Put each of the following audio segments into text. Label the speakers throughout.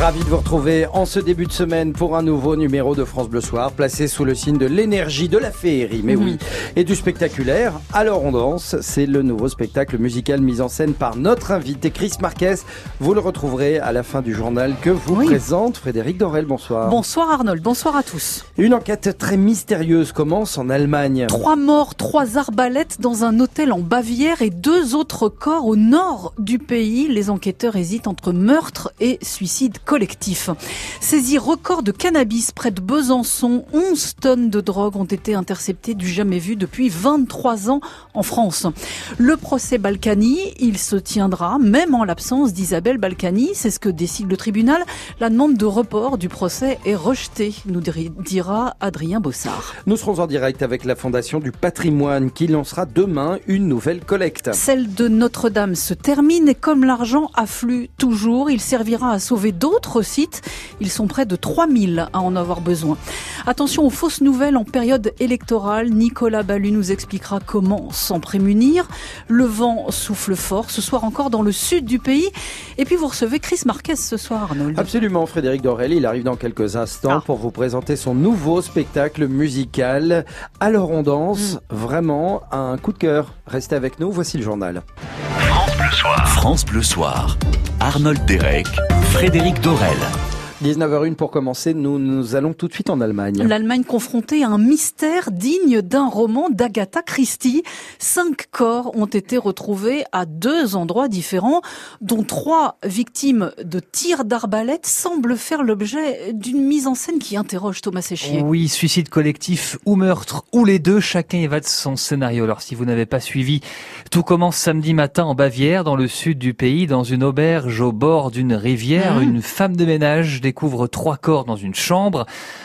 Speaker 1: Ravi de vous retrouver en ce début de semaine pour un nouveau numéro de France Bleu Soir, placé sous le signe de l'énergie, de la féerie, mais oui, et du spectaculaire. Alors on danse, c'est le nouveau spectacle musical mis en scène par notre invité Chris Marquez. Vous le retrouverez à la fin du journal que vous
Speaker 2: Oui.
Speaker 1: présente Frédéric Dorel. Bonsoir.
Speaker 2: Bonsoir Arnold, bonsoir à tous.
Speaker 1: Une enquête très mystérieuse commence en Allemagne.
Speaker 2: Trois morts, trois arbalètes dans un hôtel en Bavière et deux autres corps au nord du pays. Les enquêteurs hésitent entre meurtre et suicide collectif. Saisie record de cannabis près de Besançon. 11 tonnes de drogue ont été interceptées du jamais vu depuis 23 ans en France. Le procès Balkany, il se tiendra même en l'absence d'Isabelle Balkany. C'est ce que décide le tribunal. La demande de report du procès est rejetée, nous dira Adrien Bossard.
Speaker 1: Nous serons en direct avec la Fondation du patrimoine qui lancera demain une nouvelle collecte.
Speaker 2: Celle de Notre-Dame se termine et comme l'argent afflue toujours, il servira à sauver d'autres sites. Ils sont près de 3000 à en avoir besoin. Attention aux fausses nouvelles en période électorale. Nicolas Ballu nous expliquera comment s'en prémunir. Le vent souffle fort ce soir encore dans le sud du pays. Et puis vous recevez Chris Marquez ce soir, Arnold.
Speaker 1: Absolument, Frédéric Dorel, il arrive dans quelques instants
Speaker 2: Ah.
Speaker 1: pour vous présenter son nouveau spectacle musical. Alors on danse,
Speaker 2: Mm.
Speaker 1: vraiment un coup de cœur. Restez avec nous, voici le journal.
Speaker 3: France Bleu Soir. Arnold Derek, Frédéric Dorel.
Speaker 1: 19h01 pour commencer, nous, nous allons tout de suite en Allemagne.
Speaker 2: L'Allemagne confrontée à un mystère digne d'un roman d'Agatha Christie. Cinq corps ont été retrouvés à deux endroits différents, dont trois victimes de tirs d'arbalète semblent faire l'objet d'une mise en scène qui interroge Thomas Séchier.
Speaker 4: Oui, suicide collectif ou meurtre, ou les deux, chacun y va de son scénario. Alors si vous n'avez pas suivi, tout commence samedi matin en Bavière, dans le sud du pays, dans une auberge au bord d'une rivière.
Speaker 2: Mhm.
Speaker 4: Une femme de ménage découvre trois corps dans une chambre.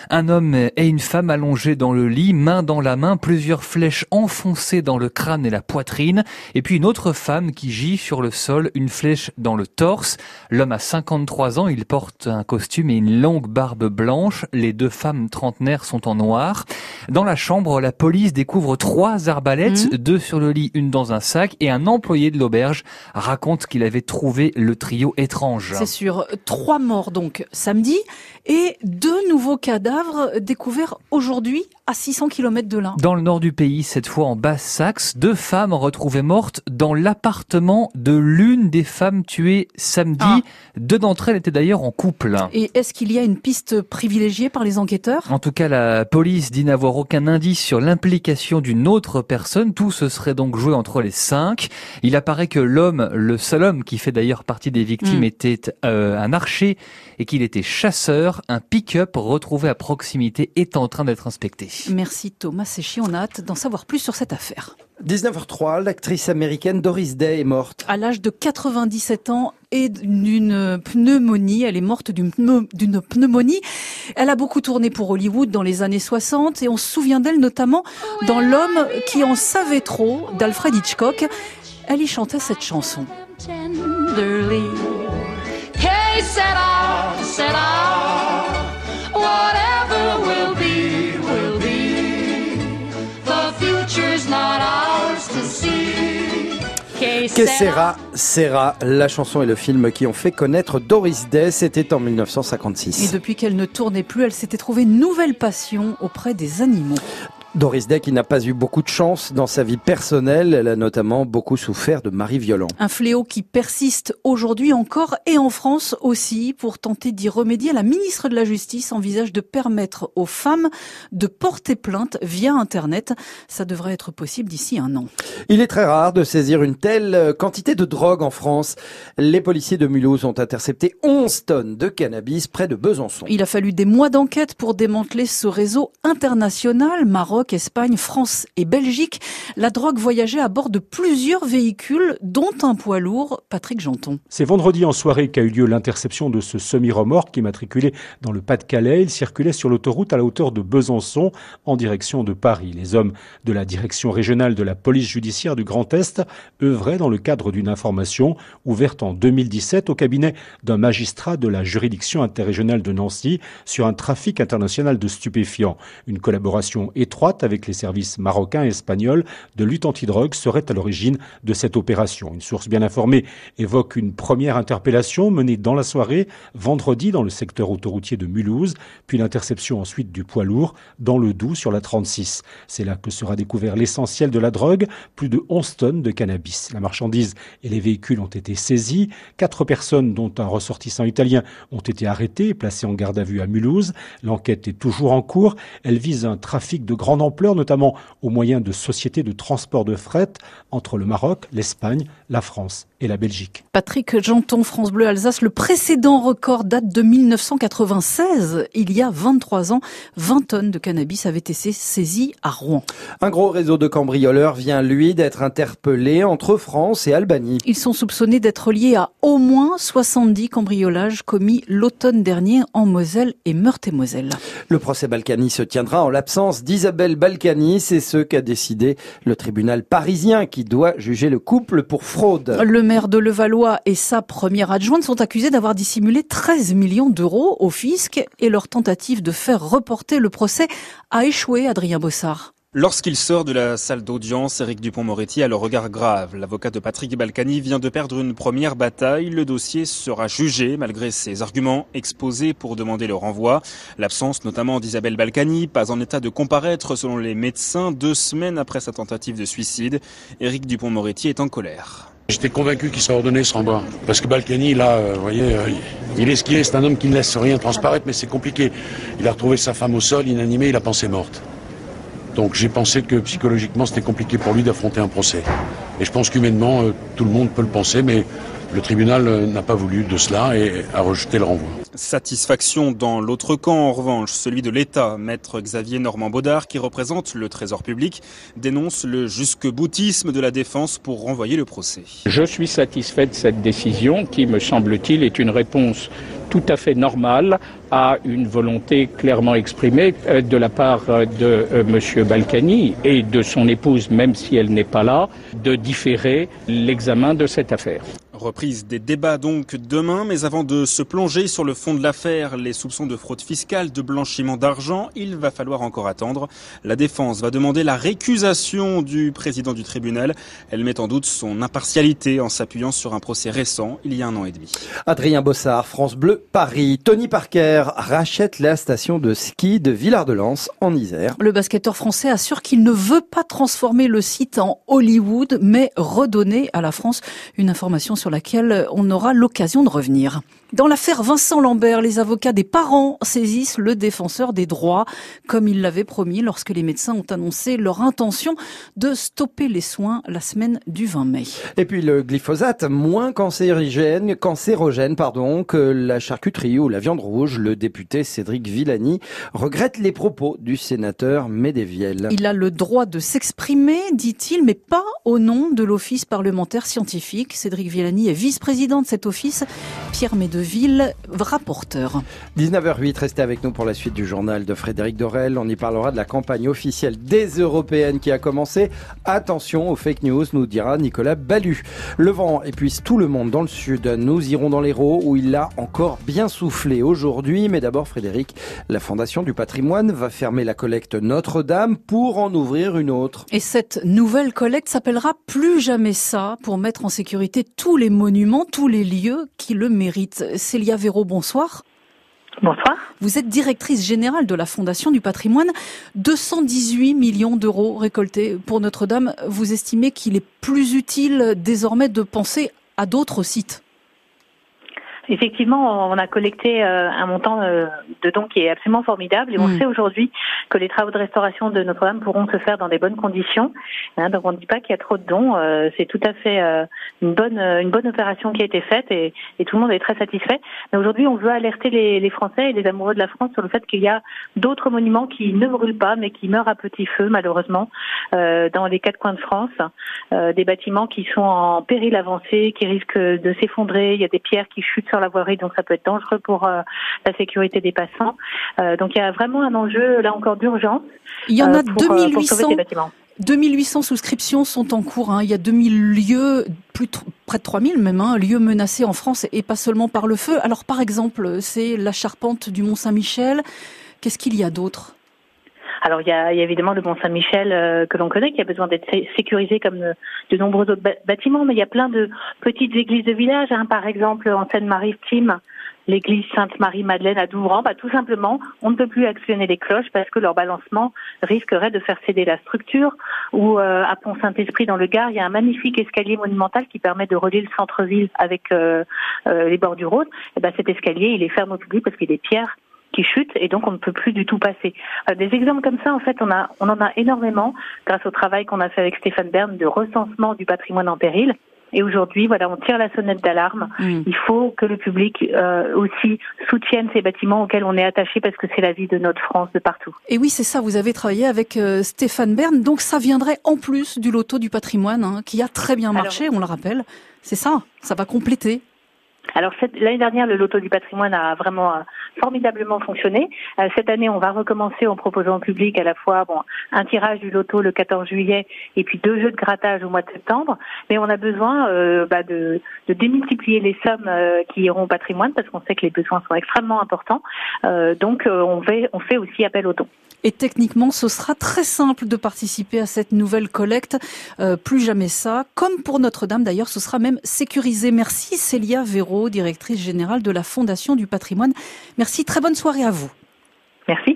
Speaker 4: Un homme et une femme allongés dans le lit, main dans la main, plusieurs flèches enfoncées dans le crâne et la poitrine. Et puis une autre femme qui gît sur le sol, une flèche dans le torse. L'homme a 53 ans, il porte un costume et une longue barbe blanche. Les deux femmes trentenaires sont en noir. Dans la chambre, la police découvre trois arbalètes,
Speaker 2: Mhm.
Speaker 4: deux sur le lit, une dans un sac, et un employé de l'auberge raconte qu'il avait trouvé le trio étrange.
Speaker 2: C'est sûr. Trois morts donc et deux nouveaux cadavres découverts aujourd'hui à 600 km de là.
Speaker 4: Dans le nord du pays, cette fois en Basse-Saxe, deux femmes retrouvées mortes dans l'appartement de l'une des femmes tuées samedi.
Speaker 2: Ah.
Speaker 4: Deux d'entre elles étaient d'ailleurs en couple.
Speaker 2: Et est-ce qu'il y a une piste privilégiée par les enquêteurs?
Speaker 4: En tout cas, la police dit n'avoir aucun indice sur l'implication d'une autre personne. Tout se serait donc joué entre les cinq. Il apparaît que l'homme, le seul homme qui fait d'ailleurs partie des victimes,
Speaker 2: Mm.
Speaker 4: était euh, un archer et qu'il était chasseur. Un pick-up retrouvé à proximité est en train d'être inspecté.
Speaker 2: Merci Thomas Séchier, on a hâte d'en savoir plus sur cette affaire.
Speaker 1: 19h03, l'actrice américaine Doris Day est morte.
Speaker 2: À l'âge de 97 ans et d'une pneumonie, elle est morte d'une pneu- d'une pneumonie. Elle a beaucoup tourné pour Hollywood dans les années 60 et on se souvient d'elle notamment dans L'homme qui en savait trop d'Alfred Hitchcock. Elle y chantait cette chanson.
Speaker 5: tenderly. Hey, Sarah, Sarah, Que
Speaker 1: Que sera, sera la chanson et le film qui ont fait connaître Doris Day, c'était en
Speaker 2: Et
Speaker 1: 1956.
Speaker 2: depuis qu'elle ne tournait plus, elle s'était trouvée une nouvelle passion auprès des animaux.
Speaker 1: Doris Day qui n'a pas eu beaucoup de chance dans sa vie personnelle, elle a notamment beaucoup souffert de maris violents.
Speaker 2: Un fléau qui persiste aujourd'hui encore et en France aussi. Pour tenter d'y remédier, la ministre de la Justice envisage de permettre aux femmes de porter plainte via Internet. Ça devrait être possible d'ici un an.
Speaker 1: Il est très rare de saisir une telle euh, quantité de drogue en France. Les policiers de Mulhouse ont intercepté 11 tonnes de cannabis près de Besançon.
Speaker 2: Il a fallu des mois d'enquête pour démanteler ce réseau international. Maroc, Espagne, France et Belgique. La drogue voyageait à bord de plusieurs véhicules, dont un poids lourd. Patrick Janton.
Speaker 6: C'est vendredi en soirée qu'a eu lieu l'interception de ce semi-remorque immatriculé dans le Pas-de-Calais. Il circulait sur l'autoroute à la hauteur de Besançon en direction de Paris. Les hommes de la direction régionale de la police judiciaire du Grand Est œuvraient dans le cadre d'une information ouverte en 2017 au cabinet d'un magistrat de la juridiction interrégionale de Nancy sur un trafic international de stupéfiants. Une collaboration étroite avec les services marocains et espagnols de lutte antidrogue serait à l'origine de cette opération. Une source bien informée évoque une première interpellation menée dans la soirée, vendredi, dans le secteur autoroutier de Mulhouse, puis l'interception ensuite du poids lourd dans le Doubs sur la 36. C'est là que sera découvert l'essentiel de la drogue, plus de 11 tonnes de cannabis. La marchandise et les véhicules ont été saisis. Quatre personnes, dont un ressortissant italien, ont été arrêtées et placées en garde à vue à Mulhouse. L'enquête est toujours en cours. Elle vise un trafic de grande notamment au moyen de sociétés de transport de fret entre le Maroc, l'Espagne, la France et la Belgique.
Speaker 2: Patrick Janton, France Bleu Alsace, le précédent record date de 1996. Il y a 23 ans, 20 tonnes de cannabis avaient été saisies à Rouen.
Speaker 1: Un gros réseau de cambrioleurs vient, lui, d'être interpellé entre France et Albanie.
Speaker 2: Ils sont soupçonnés d'être liés à au moins 70 cambriolages commis l'automne dernier en Moselle et Meurthe-et-Moselle.
Speaker 1: Le procès Balkany se tiendra en l'absence d'Isabelle Balkany. C'est ce qu'a décidé le tribunal parisien qui doit juger le couple pour fraude.
Speaker 2: Le maire de Levallois et sa première adjointe sont accusés d'avoir dissimulé 13 millions d'euros au fisc et leur tentative de faire reporter le procès a échoué, Adrien Bossard.
Speaker 7: Lorsqu'il sort de la salle d'audience, Éric Dupont-Moretti a le regard grave. L'avocat de Patrick Balkany vient de perdre une première bataille. Le dossier sera jugé malgré ses arguments exposés pour demander le renvoi. L'absence notamment d'Isabelle Balkany, pas en état de comparaître selon les médecins deux semaines après sa tentative de suicide. Éric Dupont-Moretti est en colère.
Speaker 8: J'étais convaincu qu'il serait ordonné ce renvoi. Parce que Balkany, là, euh, vous voyez, euh, il est ce qu'il est. C'est un homme qui ne laisse rien transparaître, mais c'est compliqué. Il a retrouvé sa femme au sol, inanimée, il a pensé morte. Donc j'ai pensé que psychologiquement c'était compliqué pour lui d'affronter un procès. Et je pense qu'humainement euh, tout le monde peut le penser, mais le tribunal n'a pas voulu de cela et a rejeté le renvoi.
Speaker 7: Satisfaction dans l'autre camp, en revanche, celui de l'État. Maître Xavier Normand-Baudard, qui représente le Trésor public, dénonce le jusque-boutisme de la défense pour renvoyer le procès.
Speaker 9: Je suis satisfait de cette décision qui, me semble-t-il, est une réponse tout à fait normale à une volonté clairement exprimée euh, de la part euh, de M. Balkany et de son épouse, même si elle n'est pas là, de différer l'examen de cette affaire.
Speaker 7: Reprise des débats donc demain, mais avant de se plonger sur le fond de l'affaire, les soupçons de fraude fiscale, de blanchiment d'argent, il va falloir encore attendre. La défense va demander la récusation du président du tribunal. Elle met en doute son impartialité en s'appuyant sur un procès récent, il y a un an et demi.
Speaker 1: Adrien Bossard, France Bleu, Paris. Tony Parker rachète la station de ski de Villard-de-Lans en Isère.
Speaker 2: Le basketteur français assure qu'il ne veut pas transformer le site en Hollywood, mais redonner à la France une information sur laquelle on aura l'occasion de revenir. Dans l'affaire Vincent Lambert, les avocats des parents saisissent le défenseur des droits, comme ils l'avaient promis lorsque les médecins ont annoncé leur intention de stopper les soins la semaine du 20 mai.
Speaker 1: Et puis le glyphosate, moins cancérigène, cancérogène pardon, que la la viande rouge. Le député Cédric Villani regrette les propos du sénateur Médéviel.
Speaker 2: Il a le droit de s'exprimer, dit-il, mais pas au nom de l'Office parlementaire scientifique. Cédric Villani est vice-président de cet office. Pierre Médeville, rapporteur.
Speaker 1: 19h08, restez avec nous pour la suite du journal de Frédéric Dorel. On y parlera de la campagne officielle des européennes qui a commencé. Attention aux fake news, nous dira Nicolas Ballu. Le vent épuise tout le monde dans le sud. Nous irons dans l'Hérault où il a encore bien soufflé aujourd'hui. Mais d'abord, Frédéric, la Fondation du patrimoine va fermer la collecte Notre-Dame pour en ouvrir une autre.
Speaker 2: Et cette nouvelle collecte s'appellera Plus jamais ça pour mettre en sécurité tous les monuments, tous les lieux qui le méritent. Célia Véraud, bonsoir.
Speaker 10: Bonsoir.
Speaker 2: Vous êtes directrice générale de la Fondation du patrimoine. 218 millions d'euros récoltés pour Notre-Dame. Vous estimez qu'il est plus utile désormais de penser à d'autres sites?
Speaker 10: Effectivement, on a collecté euh, un montant euh, de dons qui est absolument formidable et on
Speaker 2: Mm.
Speaker 10: sait aujourd'hui que les travaux de restauration de Notre-Dame pourront se faire dans des bonnes conditions. Hein, donc on ne dit pas qu'il y a trop de dons, euh, c'est tout à fait une bonne une bonne opération qui a été faite et, et tout le monde est très satisfait. Mais aujourd'hui, on veut alerter les, les Français et les amoureux de la France sur le fait qu'il y a d'autres monuments qui ne brûlent pas mais qui meurent à petit feu malheureusement dans les quatre coins de France. Des bâtiments qui sont en péril avancé, qui risquent de s'effondrer. Il y a des pierres qui chutent sur la voirie, donc ça peut être dangereux pour euh, la sécurité des passants. Euh, donc il y a vraiment un enjeu là encore d'urgence.
Speaker 2: Il y en
Speaker 10: euh,
Speaker 2: a
Speaker 10: pour, euh, pour sauver
Speaker 2: 2800
Speaker 10: ces bâtiments.
Speaker 2: 2800 souscriptions sont en cours. hein. Il y a 2000 lieux, plus de- près de 3000 même, hein, lieux menacés en France et pas seulement par le feu. Alors par exemple, c'est la charpente du Mont Saint-Michel. Qu'est-ce qu'il y a d'autre?
Speaker 10: Alors il y a, il y a évidemment le Mont Saint-Michel euh, que l'on connaît, qui a besoin d'être sé- sécurisé comme de, de nombreux autres bâtiments, mais il y a plein de petites églises de village. Hein. Par exemple, en Seine-Maritime, l'église Sainte-Marie-Madeleine à Douvran, bah, tout simplement, on ne peut plus actionner les cloches parce que leur balancement risquerait de faire céder la structure. Ou euh, à Pont-Saint-Esprit, dans le Gard, il y a un magnifique escalier monumental qui permet de relier le centre-ville avec euh, euh, les bords du Rhône. Et ben, cet escalier, il est fermé au public parce qu'il est pierre qui chute et donc on ne peut plus du tout passer. Euh, des exemples comme ça, en fait, on, a, on en a énormément grâce au travail qu'on a fait avec Stéphane Bern de recensement du patrimoine en péril. Et aujourd'hui, voilà, on tire la sonnette d'alarme. Il faut que le public euh, aussi soutienne ces bâtiments auxquels on est attaché parce que c'est la vie de notre France de partout.
Speaker 2: Et oui, c'est ça, vous avez travaillé avec euh, Stéphane Bern, donc ça viendrait en plus du loto du patrimoine, hein, qui a très bien marché, on le rappelle. C'est ça, ça va compléter.
Speaker 10: Alors l'année dernière, le loto du patrimoine a vraiment euh, formidablement fonctionné. Euh, cette année, on va recommencer en proposant au public à la fois un tirage du loto le 14 juillet et puis deux jeux de grattage au mois de septembre. Mais on a besoin euh, bah, de, de démultiplier les sommes qui iront au patrimoine parce qu'on sait que les besoins sont extrêmement importants. Donc on, fait, on fait aussi appel aux dons.
Speaker 2: Et techniquement, ce sera très simple de participer à cette nouvelle collecte. Euh, plus jamais ça. Comme pour Notre-Dame d'ailleurs, ce sera même sécurisé. Merci Célia Véraud, directrice générale de la Fondation du patrimoine. Merci, très bonne soirée à vous.
Speaker 10: Merci.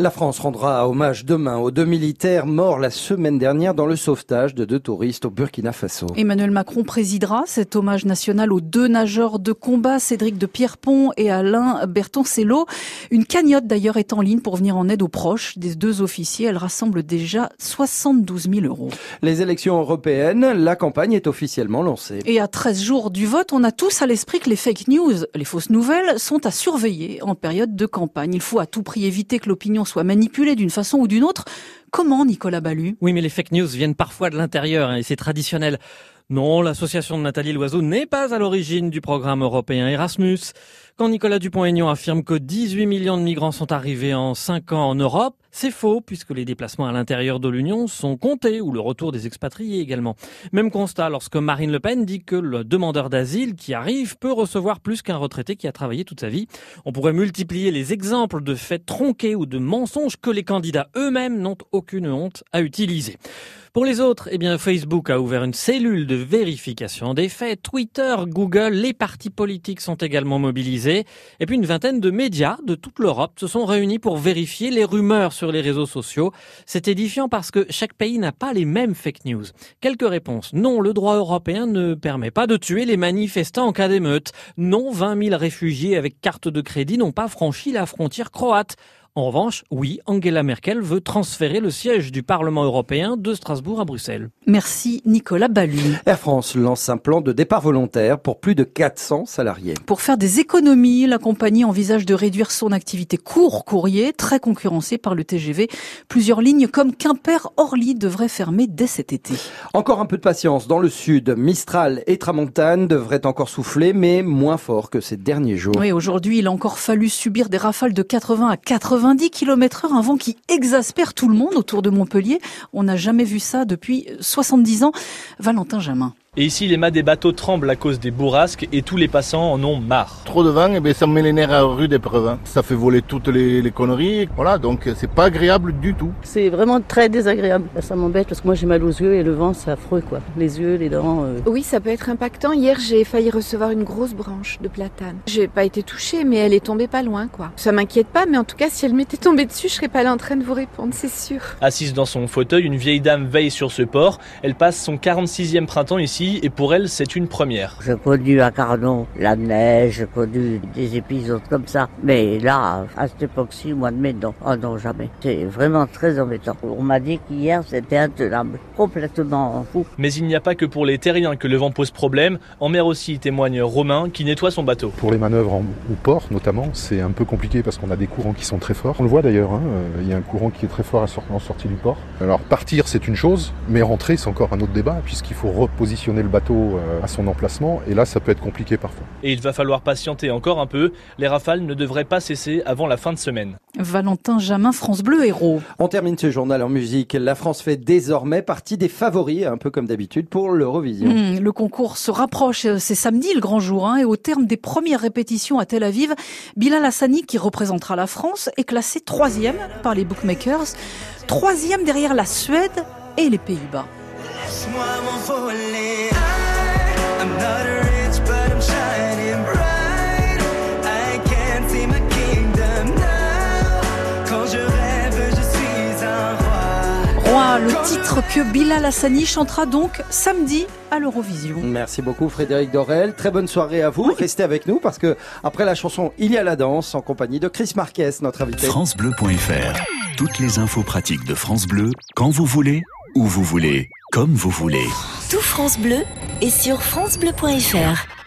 Speaker 1: La France rendra hommage demain aux deux militaires morts la semaine dernière dans le sauvetage de deux touristes au Burkina Faso.
Speaker 2: Emmanuel Macron présidera cet hommage national aux deux nageurs de combat, Cédric de Pierrepont et Alain Bertoncello. Une cagnotte d'ailleurs est en ligne pour venir en aide aux proches des deux officiers. Elle rassemble déjà 72 000 euros.
Speaker 1: Les élections européennes, la campagne est officiellement lancée.
Speaker 2: Et à 13 jours du vote, on a tous à l'esprit que les fake news, les fausses nouvelles, sont à surveiller en période de campagne. Il faut à tout prix éviter que l'opinion soit manipulée d'une façon ou d'une autre. Comment, Nicolas Ballu
Speaker 11: Oui, mais les fake news viennent parfois de l'intérieur hein, et c'est traditionnel. Non, l'association de Nathalie Loiseau n'est pas à l'origine du programme européen Erasmus. Quand Nicolas Dupont-Aignan affirme que 18 millions de migrants sont arrivés en 5 ans en Europe, c'est faux puisque les déplacements à l'intérieur de l'Union sont comptés ou le retour des expatriés également. Même constat lorsque Marine Le Pen dit que le demandeur d'asile qui arrive peut recevoir plus qu'un retraité qui a travaillé toute sa vie. On pourrait multiplier les exemples de faits tronqués ou de mensonges que les candidats eux-mêmes n'ont aucune honte à utiliser. Pour les autres, eh bien, Facebook a ouvert une cellule de vérification des faits. Twitter, Google, les partis politiques sont également mobilisés. Et puis une vingtaine de médias de toute l'Europe se sont réunis pour vérifier les rumeurs sur les réseaux sociaux. C'est édifiant parce que chaque pays n'a pas les mêmes fake news. Quelques réponses. Non, le droit européen ne permet pas de tuer les manifestants en cas d'émeute. Non, 20 000 réfugiés avec carte de crédit n'ont pas franchi la frontière croate. En revanche, oui, Angela Merkel veut transférer le siège du Parlement européen de Strasbourg à Bruxelles.
Speaker 2: Merci Nicolas Ballu.
Speaker 1: Air France lance un plan de départ volontaire pour plus de 400 salariés.
Speaker 2: Pour faire des économies, la compagnie envisage de réduire son activité court courrier, très concurrencée par le TGV. Plusieurs lignes comme Quimper-Orly devraient fermer dès cet été.
Speaker 1: Encore un peu de patience dans le sud. Mistral et Tramontane devraient encore souffler, mais moins fort que ces derniers jours.
Speaker 2: Oui, aujourd'hui, il a encore fallu subir des rafales de 80 à 90 km heure, un vent qui exaspère tout le monde autour de Montpellier. On n'a jamais vu ça depuis 70 ans. Valentin Jamin.
Speaker 12: Et ici, les mâts des bateaux tremblent à cause des bourrasques et tous les passants en ont marre.
Speaker 13: Trop de vent, et ben ça me met les nerfs à rude épreuve. hein. Ça fait voler toutes les, les conneries. Voilà, donc c'est pas agréable du tout.
Speaker 14: C'est vraiment très désagréable. Ça m'embête parce que moi j'ai mal aux yeux et le vent c'est affreux quoi. Les yeux, les dents. euh.
Speaker 15: Oui, ça peut être impactant. Hier, j'ai failli recevoir une grosse branche de platane. J'ai pas été touchée, mais elle est tombée pas loin, quoi. Ça m'inquiète pas, mais en tout cas, si elle m'était tombée dessus, je serais pas là en train de vous répondre, c'est sûr.
Speaker 12: Assise dans son fauteuil, une vieille dame veille sur ce port. Elle passe son 46e printemps ici et pour elle, c'est une première.
Speaker 16: J'ai connu à Carnon la neige, j'ai connu des épisodes comme ça. Mais là, à cette époque-ci, au mois de mai, non. Oh non, jamais. C'est vraiment très embêtant. On m'a dit qu'hier, c'était intenable. Complètement fou.
Speaker 12: Mais il n'y a pas que pour les terriens que le vent pose problème. En mer aussi, témoigne Romain qui nettoie son bateau.
Speaker 17: Pour les manœuvres en, au port notamment, c'est un peu compliqué parce qu'on a des courants qui sont très forts. On le voit d'ailleurs, hein, euh, il y a un courant qui est très fort en sortie du port. Alors partir c'est une chose, mais rentrer c'est encore un autre débat puisqu'il faut repositionner ramener le bateau euh, à son emplacement. Et là, ça peut être compliqué parfois.
Speaker 12: Et il va falloir patienter encore un peu. Les rafales ne devraient pas cesser avant la fin de semaine.
Speaker 2: Valentin Jamin, France Bleu Héros.
Speaker 1: On termine ce journal en musique. La France fait désormais partie des favoris, un peu comme d'habitude, pour l'Eurovision.
Speaker 2: Mmh, le concours se rapproche. C'est samedi le grand jour. Hein, et au terme des premières répétitions à Tel Aviv, Bilal Hassani, qui représentera la France, est classé troisième par les bookmakers. Troisième derrière la Suède et les Pays-Bas.
Speaker 5: Laisse-moi m'envoler. I- I'm not rich, but I'm shining bright. I can't see my kingdom now. Quand je rêve, je suis un roi.
Speaker 2: Roi, le titre que Bilal Hassani chantera donc samedi à l'Eurovision.
Speaker 1: Merci beaucoup Frédéric Dorel. Très bonne soirée à vous. Restez avec nous parce que après la chanson, il y a la danse en compagnie de Chris Marquez, notre invité.
Speaker 3: FranceBleu.fr. Toutes les infos pratiques de France Bleu, quand vous voulez, où vous voulez, comme vous voulez.
Speaker 18: Tout France Bleu est sur francebleu.fr.